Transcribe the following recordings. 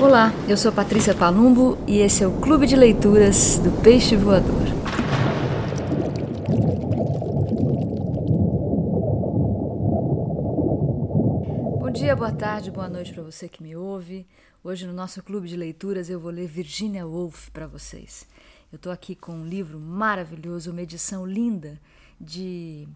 Olá, eu sou Patrícia Palumbo e esse é o Clube de Leituras do Peixe Voador. Bom dia, boa tarde, boa noite para você que me ouve. Hoje no nosso Clube de Leituras eu vou ler Virginia Woolf para vocês. Eu estou aqui com um livro maravilhoso, uma edição linda de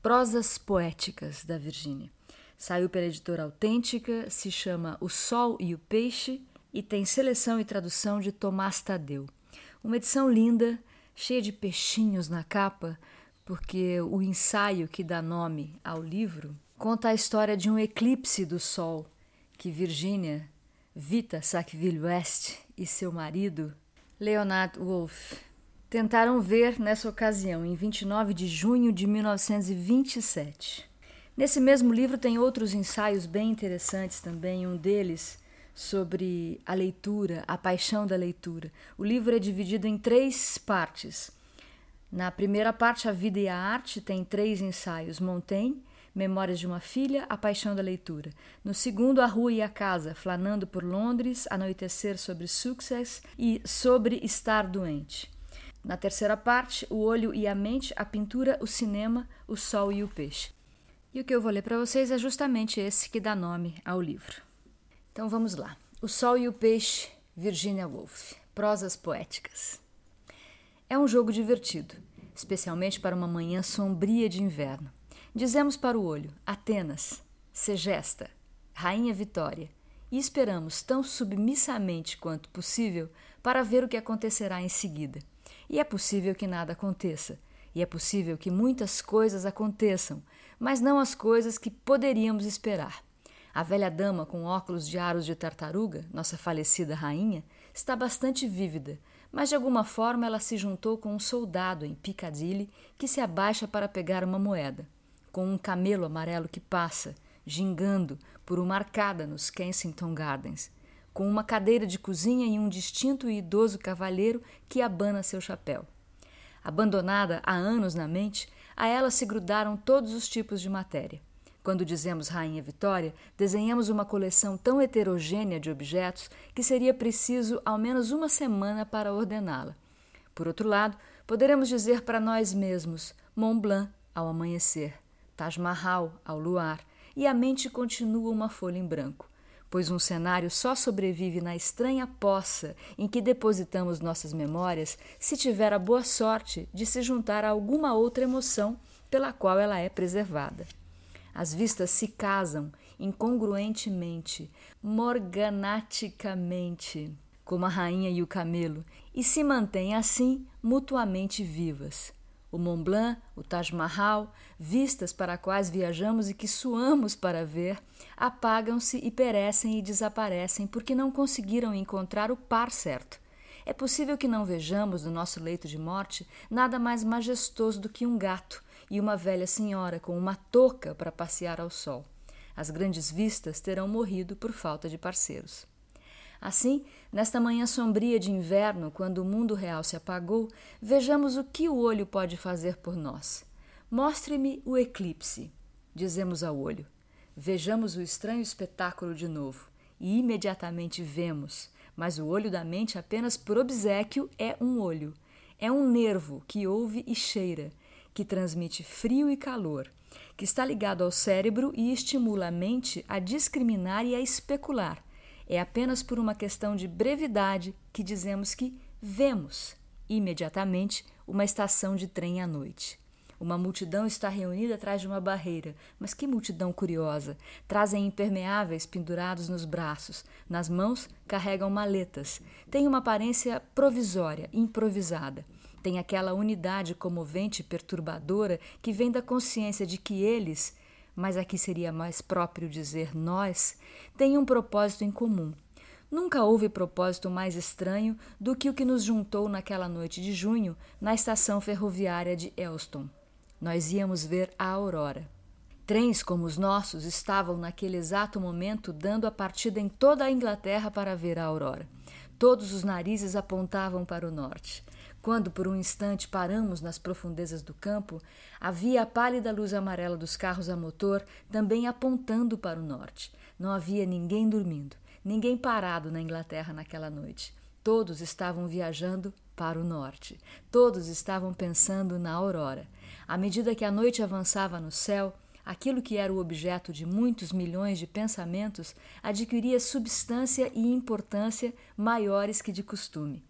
prosas poéticas da Virginia. Saiu pela editora Autêntica, se chama O Sol e o Peixe e tem seleção e tradução de Tomás Tadeu. Uma edição linda, cheia de peixinhos na capa, porque o ensaio que dá nome ao livro conta a história de um eclipse do Sol que Virginia, Vita Sackville West e seu marido, Leonard Wolff, tentaram ver nessa ocasião, em 29 de junho de 1927. Nesse mesmo livro tem outros ensaios bem interessantes também, um deles sobre a leitura, a paixão da leitura. O livro é dividido em três partes. Na primeira parte, A Vida e a Arte, tem três ensaios: Montaigne, Memórias de uma Filha, A Paixão da Leitura. No segundo, A Rua e a Casa, Flanando por Londres, Anoitecer sobre Success e Sobre Estar Doente. Na terceira parte, O Olho e a Mente, A Pintura, o Cinema, o Sol e o Peixe. E o que eu vou ler para vocês é justamente esse que dá nome ao livro. Então vamos lá. O Sol e o Peixe, Virginia Woolf. Prosas poéticas. É um jogo divertido, especialmente para uma manhã sombria de inverno. Dizemos para o olho: Atenas, Segesta, Rainha Vitória, e esperamos tão submissamente quanto possível para ver o que acontecerá em seguida. E é possível que nada aconteça, e é possível que muitas coisas aconteçam, mas não as coisas que poderíamos esperar. A velha dama com óculos de aros de tartaruga, nossa falecida rainha, está bastante vívida, mas de alguma forma ela se juntou com um soldado em Piccadilly que se abaixa para pegar uma moeda, com um camelo amarelo que passa, gingando por uma arcada nos Kensington Gardens, com uma cadeira de cozinha e um distinto e idoso cavalheiro que abana seu chapéu. Abandonada há anos na mente, a ela se grudaram todos os tipos de matéria. Quando dizemos Rainha Vitória, desenhamos uma coleção tão heterogênea de objetos que seria preciso ao menos uma semana para ordená-la. Por outro lado, poderemos dizer para nós mesmos Mont Blanc ao amanhecer, Taj Mahal ao luar, e a mente continua uma folha em branco pois um cenário só sobrevive na estranha poça em que depositamos nossas memórias se tiver a boa sorte de se juntar a alguma outra emoção pela qual ela é preservada. As vistas se casam incongruentemente, morganaticamente, como a rainha e o camelo, e se mantêm assim mutuamente vivas o Mont Blanc, o Taj Mahal, vistas para quais viajamos e que suamos para ver, apagam-se e perecem e desaparecem porque não conseguiram encontrar o par certo. É possível que não vejamos no nosso leito de morte nada mais majestoso do que um gato e uma velha senhora com uma touca para passear ao sol. As grandes vistas terão morrido por falta de parceiros. Assim, nesta manhã sombria de inverno, quando o mundo real se apagou, vejamos o que o olho pode fazer por nós. Mostre-me o eclipse, dizemos ao olho. Vejamos o estranho espetáculo de novo. E imediatamente vemos, mas o olho da mente, apenas por obsequio, é um olho. É um nervo que ouve e cheira, que transmite frio e calor, que está ligado ao cérebro e estimula a mente a discriminar e a especular é apenas por uma questão de brevidade que dizemos que vemos imediatamente uma estação de trem à noite. Uma multidão está reunida atrás de uma barreira, mas que multidão curiosa! Trazem impermeáveis pendurados nos braços, nas mãos carregam maletas. Tem uma aparência provisória, improvisada. Tem aquela unidade comovente e perturbadora que vem da consciência de que eles, mas aqui seria mais próprio dizer nós, têm um propósito em comum. Nunca houve propósito mais estranho do que o que nos juntou naquela noite de junho na estação ferroviária de Elston. Nós íamos ver a aurora. Trens como os nossos estavam naquele exato momento dando a partida em toda a Inglaterra para ver a aurora. Todos os narizes apontavam para o norte. Quando por um instante paramos nas profundezas do campo, havia a pálida luz amarela dos carros a motor também apontando para o norte. Não havia ninguém dormindo. ninguém parado na Inglaterra naquela noite. Todos estavam viajando para o norte. Todos estavam pensando na aurora. À medida que a noite avançava no céu, aquilo que era o objeto de muitos milhões de pensamentos adquiria substância e importância maiores que de costume.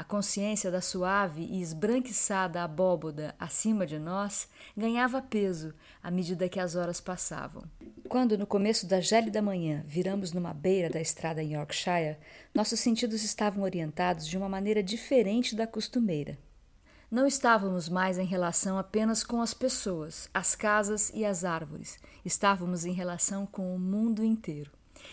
A consciência da suave e esbranquiçada abóboda acima de nós ganhava peso à medida que as horas passavam. Quando, no começo da gélida manhã, viramos numa beira da estrada em Yorkshire, nossos sentidos estavam orientados de uma maneira diferente da costumeira. Não estávamos mais em relação apenas com as pessoas, as casas e as árvores, estávamos em relação com o mundo inteiro.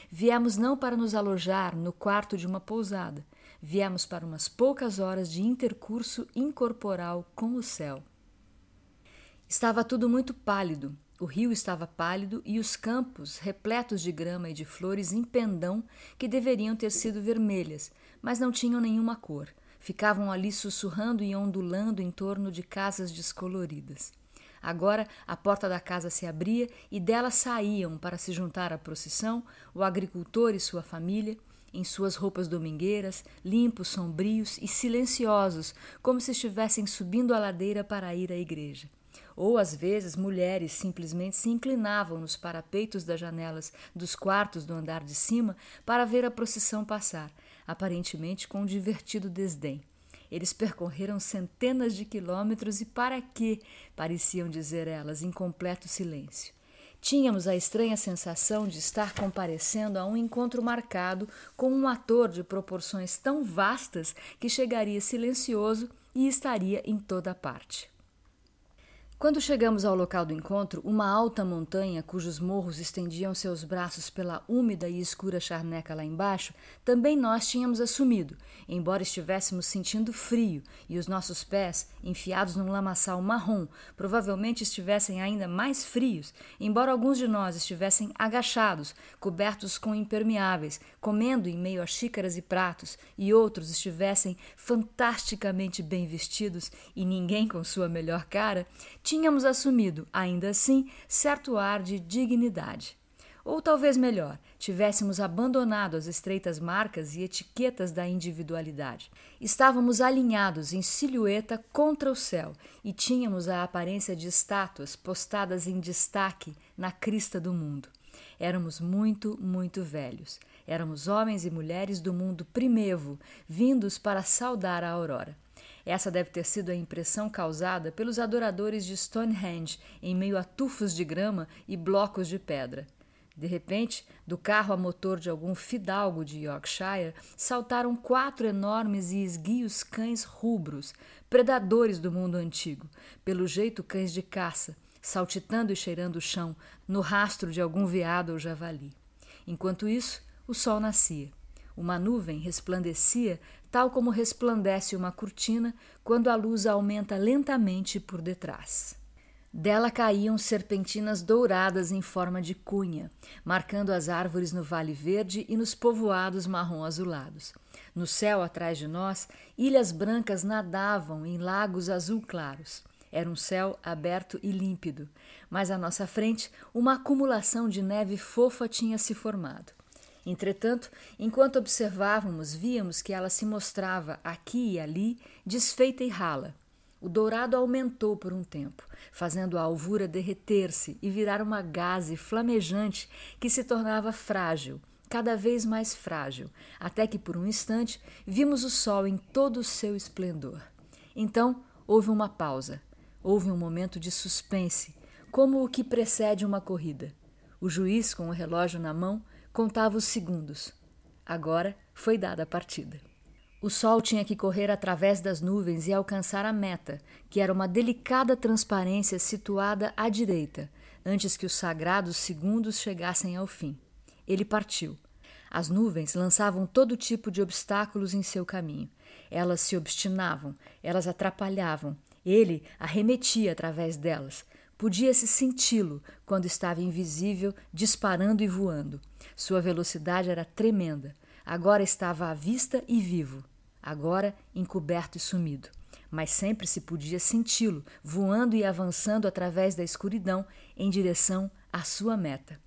Viemos não para nos alojar no quarto de uma pousada, viemos para umas poucas horas de intercurso incorporal com o céu. Estava tudo muito pálido. O rio estava pálido e os campos, repletos de grama e de flores em pendão que deveriam ter sido vermelhas, mas não tinham nenhuma cor. Ficavam ali sussurrando e ondulando em torno de casas descoloridas. Agora a porta da casa se abria e dela saíam para se juntar à procissão o agricultor e sua família, em suas roupas domingueiras, limpos, sombrios e silenciosos, como se estivessem subindo a ladeira para ir à igreja. Ou às vezes mulheres simplesmente se inclinavam nos parapeitos das janelas dos quartos do andar de cima para ver a procissão passar, aparentemente com um divertido desdém. Eles percorreram centenas de quilômetros e para quê? pareciam dizer elas, em completo silêncio. Tínhamos a estranha sensação de estar comparecendo a um encontro marcado com um ator de proporções tão vastas que chegaria silencioso e estaria em toda parte. Quando chegamos ao local do encontro, uma alta montanha cujos morros estendiam seus braços pela úmida e escura charneca lá embaixo, também nós tínhamos assumido, embora estivéssemos sentindo frio e os nossos pés, enfiados num lamaçal marrom, provavelmente estivessem ainda mais frios, embora alguns de nós estivessem agachados, cobertos com impermeáveis, comendo em meio a xícaras e pratos, e outros estivessem fantasticamente bem vestidos e ninguém com sua melhor cara, tínhamos assumido, ainda assim, certo ar de dignidade. Ou talvez melhor, tivéssemos abandonado as estreitas marcas e etiquetas da individualidade. Estávamos alinhados em silhueta contra o céu e tínhamos a aparência de estátuas postadas em destaque na crista do mundo. Éramos muito, muito velhos. Éramos homens e mulheres do mundo primevo, vindos para saudar a aurora. Essa deve ter sido a impressão causada pelos adoradores de Stonehenge em meio a tufos de grama e blocos de pedra. De repente, do carro a motor de algum fidalgo de Yorkshire, saltaram quatro enormes e esguios cães rubros, predadores do mundo antigo, pelo jeito cães de caça, saltitando e cheirando o chão, no rastro de algum veado ou javali. Enquanto isso, o sol nascia. Uma nuvem resplandecia tal como resplandece uma cortina quando a luz aumenta lentamente por detrás. Dela caíam serpentinas douradas em forma de cunha, marcando as árvores no Vale Verde e nos povoados marrom-azulados. No céu atrás de nós, ilhas brancas nadavam em lagos azul claros. Era um céu aberto e límpido, mas à nossa frente uma acumulação de neve fofa tinha se formado. Entretanto, enquanto observávamos, víamos que ela se mostrava aqui e ali, desfeita e rala. O dourado aumentou por um tempo, fazendo a alvura derreter-se e virar uma gaze flamejante que se tornava frágil, cada vez mais frágil, até que por um instante vimos o sol em todo o seu esplendor. Então houve uma pausa, houve um momento de suspense, como o que precede uma corrida. O juiz, com o relógio na mão, contava os segundos. Agora foi dada a partida. O sol tinha que correr através das nuvens e alcançar a meta, que era uma delicada transparência situada à direita, antes que os sagrados segundos chegassem ao fim. Ele partiu. As nuvens lançavam todo tipo de obstáculos em seu caminho. Elas se obstinavam, elas atrapalhavam. Ele arremetia através delas. Podia-se senti-lo quando estava invisível, disparando e voando. Sua velocidade era tremenda. Agora estava à vista e vivo. Agora encoberto e sumido. Mas sempre se podia senti-lo, voando e avançando através da escuridão em direção à sua meta.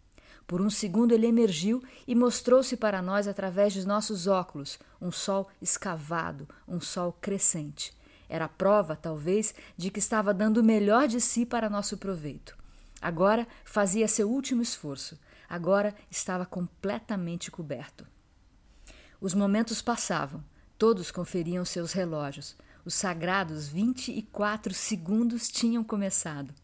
Por um segundo ele emergiu e mostrou-se para nós através de nossos óculos, um sol escavado, um sol crescente. Era prova, talvez, de que estava dando o melhor de si para nosso proveito. Agora fazia seu último esforço. Agora estava completamente coberto. Os momentos passavam. Todos conferiam seus relógios. Os sagrados 24 segundos tinham começado.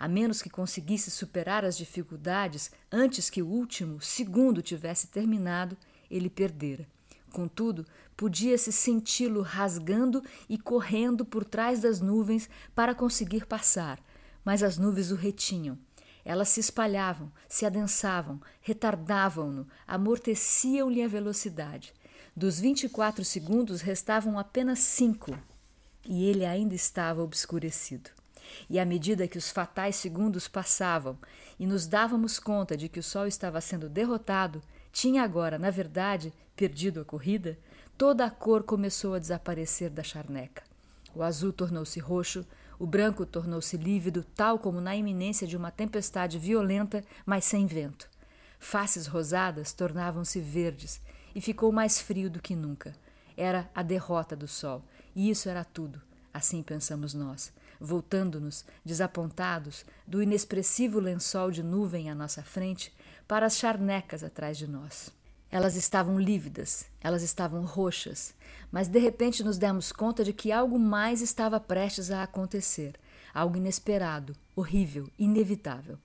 A menos que conseguisse superar as dificuldades antes que o último segundo tivesse terminado, ele perdera. Contudo, podia-se senti-lo rasgando e correndo por trás das nuvens para conseguir passar, mas as nuvens o retinham. Elas se espalhavam, se adensavam, retardavam-no, amorteciam-lhe a velocidade. Dos 24 segundos restavam apenas cinco e ele ainda estava obscurecido. E à medida que os fatais segundos passavam e nos dávamos conta de que o sol estava sendo derrotado, tinha agora, na verdade, perdido a corrida, toda a cor começou a desaparecer da charneca. O azul tornou-se roxo, o branco tornou-se lívido, tal como na iminência de uma tempestade violenta, mas sem vento. Faces rosadas tornavam-se verdes e ficou mais frio do que nunca. Era a derrota do sol, e isso era tudo, assim pensamos nós, voltando-nos, desapontados, do inexpressivo lençol de nuvem à nossa frente para as charnecas atrás de nós. Elas estavam lívidas, elas estavam roxas, mas de repente nos demos conta de que algo mais estava prestes a acontecer, algo inesperado, horrível, inevitável.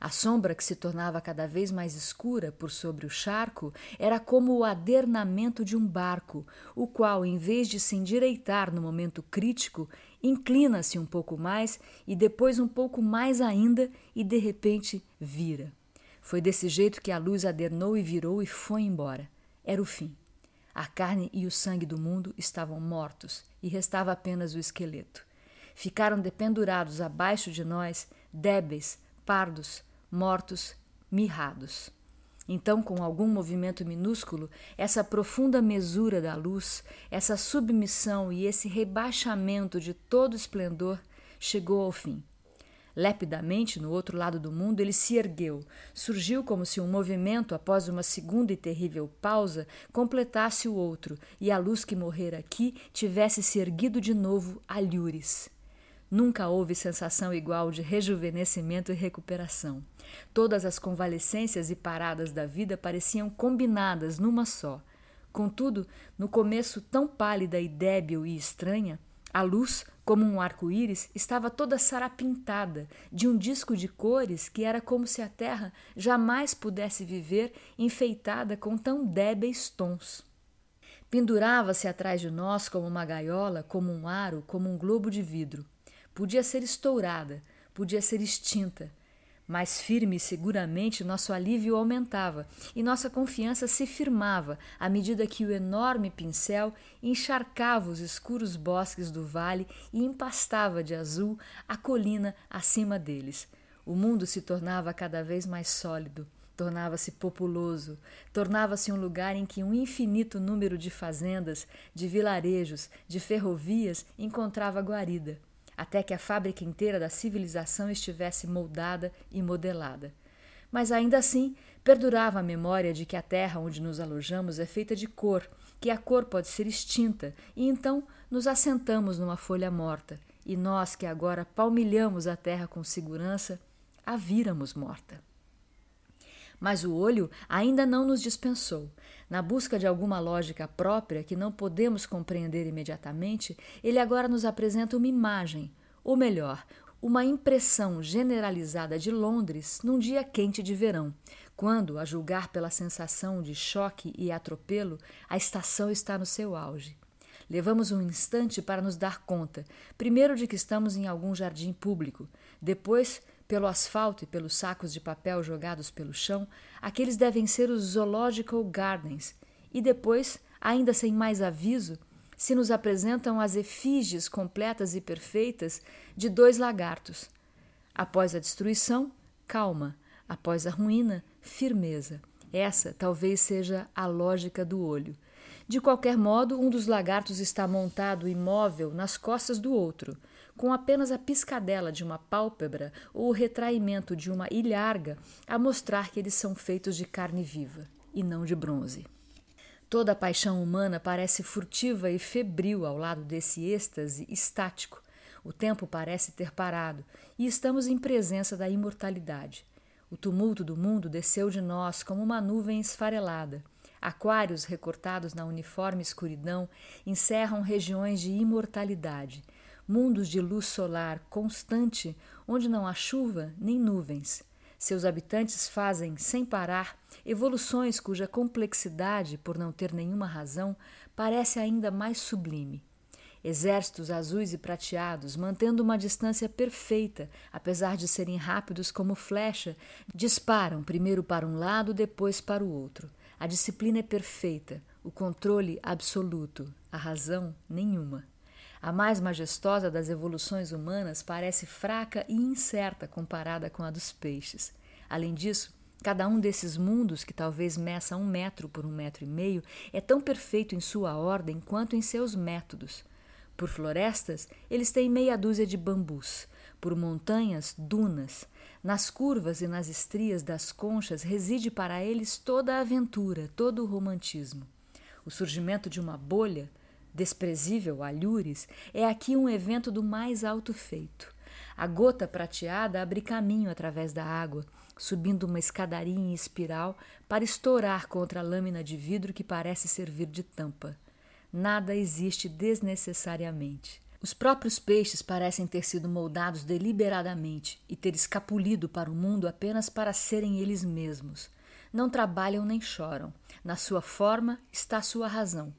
A sombra que se tornava cada vez mais escura por sobre o charco era como o adernamento de um barco, o qual, em vez de se endireitar no momento crítico, inclina-se um pouco mais e depois um pouco mais ainda e de repente vira. Foi desse jeito que a luz adernou e virou e foi embora. Era o fim. A carne e o sangue do mundo estavam mortos e restava apenas o esqueleto. Ficaram dependurados abaixo de nós, débeis, pardos, mortos, mirrados. Então, com algum movimento minúsculo, essa profunda mesura da luz, essa submissão e esse rebaixamento de todo esplendor chegou ao fim. Lepidamente, no outro lado do mundo, ele se ergueu. Surgiu como se um movimento, após uma segunda e terrível pausa, completasse o outro, e a luz que morrera aqui tivesse se erguido de novo a lures. Nunca houve sensação igual de rejuvenescimento e recuperação. Todas as convalescências e paradas da vida pareciam combinadas numa só. Contudo, no começo tão pálida e débil e estranha, a luz, como um arco-íris, estava toda sarapintada de um disco de cores que era como se a terra jamais pudesse viver enfeitada com tão débeis tons. Pendurava-se atrás de nós como uma gaiola, como um aro, como um globo de vidro. Podia ser estourada, podia ser extinta, mais firme e seguramente nosso alívio aumentava e nossa confiança se firmava à medida que o enorme pincel encharcava os escuros bosques do vale e empastava de azul a colina acima deles. O mundo se tornava cada vez mais sólido, tornava-se populoso, tornava-se um lugar em que um infinito número de fazendas, de vilarejos, de ferrovias encontrava guarida até que a fábrica inteira da civilização estivesse moldada e modelada. Mas ainda assim, perdurava a memória de que a terra onde nos alojamos é feita de cor, que a cor pode ser extinta, e então nos assentamos numa folha morta, e nós que agora palmilhamos a terra com segurança, a víramos morta. Mas o olho ainda não nos dispensou. Na busca de alguma lógica própria que não podemos compreender imediatamente, ele agora nos apresenta uma imagem, ou melhor, uma impressão generalizada de Londres num dia quente de verão, quando, a julgar pela sensação de choque e atropelo, a estação está no seu auge. Levamos um instante para nos dar conta, primeiro de que estamos em algum jardim público, depois pelo asfalto e pelos sacos de papel jogados pelo chão, aqueles devem ser os Zoological Gardens, e depois, ainda sem mais aviso, se nos apresentam as efígies completas e perfeitas de dois lagartos. Após a destruição, calma, após a ruína, firmeza. Essa talvez seja a lógica do olho. De qualquer modo, um dos lagartos está montado imóvel nas costas do outro, com apenas a piscadela de uma pálpebra ou o retraimento de uma ilharga a mostrar que eles são feitos de carne viva e não de bronze. Toda a paixão humana parece furtiva e febril ao lado desse êxtase estático. O tempo parece ter parado e estamos em presença da imortalidade. O tumulto do mundo desceu de nós como uma nuvem esfarelada. Aquários recortados na uniforme escuridão encerram regiões de imortalidade, mundos de luz solar constante onde não há chuva nem nuvens. Seus habitantes fazem, sem parar, evoluções cuja complexidade, por não ter nenhuma razão, parece ainda mais sublime. Exércitos azuis e prateados, mantendo uma distância perfeita, apesar de serem rápidos como flecha, disparam primeiro para um lado, depois para o outro. A disciplina é perfeita, o controle absoluto, a razão nenhuma. A mais majestosa das evoluções humanas parece fraca e incerta comparada com a dos peixes. Além disso, cada um desses mundos, que talvez meça um metro por um metro e meio, é tão perfeito em sua ordem quanto em seus métodos. Por florestas, eles têm meia dúzia de bambus. Por montanhas, dunas. Nas curvas e nas estrias das conchas reside para eles toda a aventura, todo o romantismo. O surgimento de uma bolha, desprezível alhures, é aqui um evento do mais alto feito. A gota prateada abre caminho através da água, subindo uma escadaria em espiral para estourar contra a lâmina de vidro que parece servir de tampa. Nada existe desnecessariamente. Os próprios peixes parecem ter sido moldados deliberadamente e ter escapulido para o mundo apenas para serem eles mesmos. Não trabalham nem choram. Na sua forma está sua razão.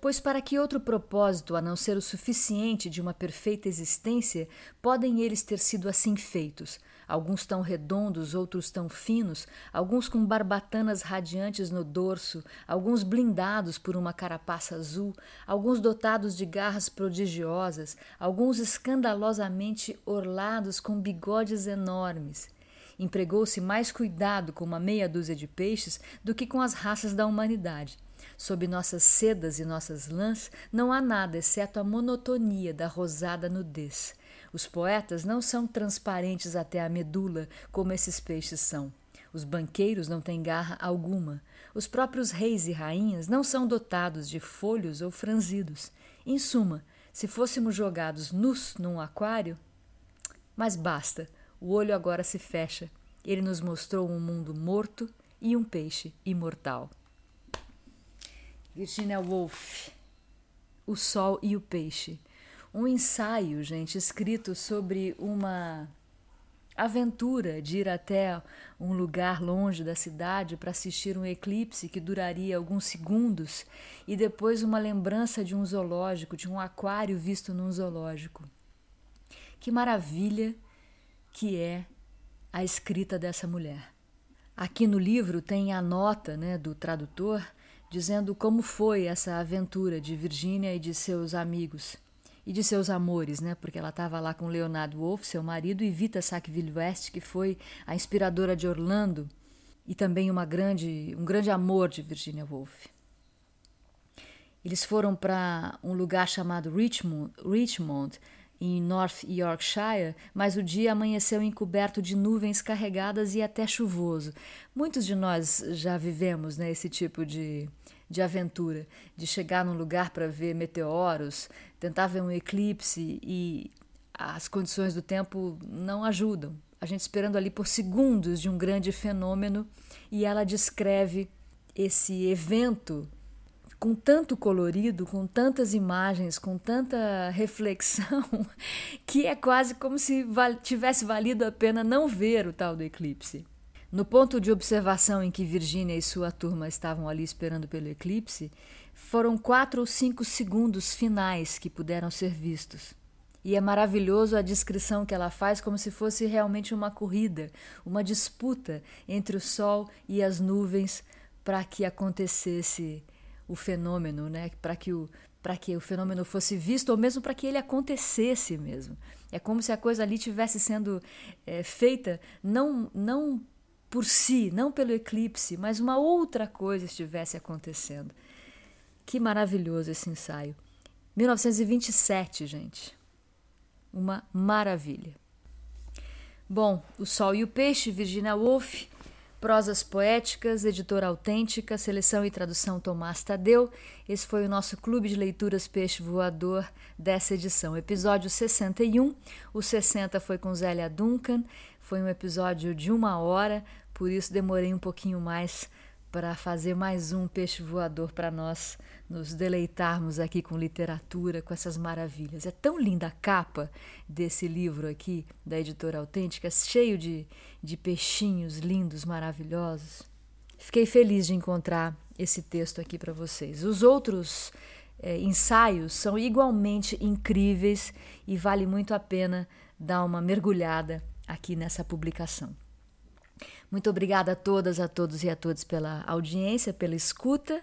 Pois para que outro propósito, a não ser o suficiente de uma perfeita existência, podem eles ter sido assim feitos, alguns tão redondos, outros tão finos, alguns com barbatanas radiantes no dorso, alguns blindados por uma carapaça azul, alguns dotados de garras prodigiosas, alguns escandalosamente orlados com bigodes enormes. Empregou-se mais cuidado com uma meia dúzia de peixes do que com as raças da humanidade. Sob nossas sedas e nossas lãs não há nada exceto a monotonia da rosada nudez. Os poetas não são transparentes até a medula, como esses peixes são. Os banqueiros não têm garra alguma. Os próprios reis e rainhas não são dotados de folhos ou franzidos. Em suma, se fôssemos jogados nus num aquário. Mas basta, o olho agora se fecha. Ele nos mostrou um mundo morto e um peixe imortal. Virginia Woolf O Sol e o Peixe um ensaio, gente, escrito sobre uma aventura de ir até um lugar longe da cidade para assistir um eclipse que duraria alguns segundos e depois uma lembrança de um zoológico, de um aquário visto num zoológico. Que maravilha que é a escrita dessa mulher. Aqui no livro tem a nota né, do tradutor dizendo como foi essa aventura de Virginia e de seus amigos e de seus amores, né? Porque ela estava lá com Leonardo Wolff, seu marido, e Vita Sackville-West, que foi a inspiradora de Orlando e também uma grande, um grande amor de Virginia Woolf. Eles foram para um lugar chamado Richmond, Richmond, em North Yorkshire, mas o dia amanheceu encoberto de nuvens carregadas e até chuvoso. Muitos de nós já vivemos né, esse tipo de, de aventura, de chegar num lugar para ver meteoros, tentar ver um eclipse e as condições do tempo não ajudam. A gente esperando ali por segundos de um grande fenômeno e ela descreve esse evento com tanto colorido, com tantas imagens, com tanta reflexão, que é quase como se tivesse valido a pena não ver o tal do eclipse. No ponto de observação em que Virginia e sua turma estavam ali esperando pelo eclipse, foram quatro ou cinco segundos finais que puderam ser vistos. E é maravilhoso a descrição que ela faz, como se fosse realmente uma corrida, uma disputa entre o sol e as nuvens para que acontecesse o fenômeno, né? para que o, que o fenômeno fosse visto ou mesmo para que ele acontecesse mesmo. É como se a coisa ali tivesse sendo é, feita não, não por si, não pelo eclipse, mas uma outra coisa estivesse acontecendo. Que maravilhoso esse ensaio. 1927, gente. uma maravilha. Bom, O Sol e o Peixe, Virginia Woolf, Prosas Poéticas, editora autêntica, seleção e tradução Tomás Tadeu. Esse foi o nosso Clube de Leituras Peixe Voador dessa edição, episódio 61. O 60 foi com Zélia Duncan, foi um episódio de uma hora, por isso demorei um pouquinho mais para fazer mais um peixe voador para nós nos deleitarmos aqui com literatura, com essas maravilhas. É tão linda a capa desse livro aqui, da editora autêntica, cheio de, de peixinhos lindos, maravilhosos. Fiquei feliz de encontrar esse texto aqui para vocês. Os outros é, ensaios são igualmente incríveis e vale muito a pena dar uma mergulhada aqui nessa publicação. Muito obrigada a todas, a todos e a todos pela audiência, pela escuta.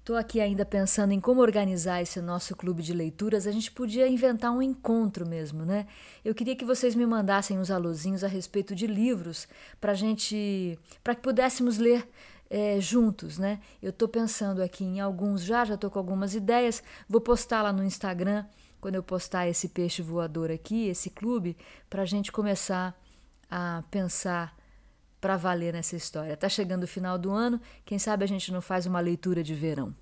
Estou aqui ainda pensando em como organizar esse nosso clube de leituras. A gente podia inventar um encontro mesmo, né? Eu queria que vocês me mandassem uns alôzinhos a respeito de livros para gente, para que pudéssemos ler é, juntos, né? Eu estou pensando aqui em alguns já, já estou com algumas ideias. Vou postar lá no Instagram quando eu postar esse peixe voador aqui, esse clube, para a gente começar a pensar para valer nessa história. Tá chegando o final do ano, quem sabe a gente não faz uma leitura de verão.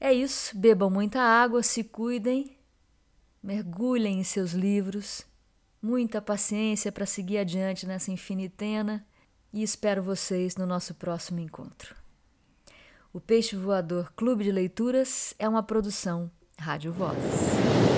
É isso, bebam muita água, se cuidem, mergulhem em seus livros, muita paciência para seguir adiante nessa infinitena e espero vocês no nosso próximo encontro. O Peixe Voador Clube de Leituras é uma produção Rádio Vozes.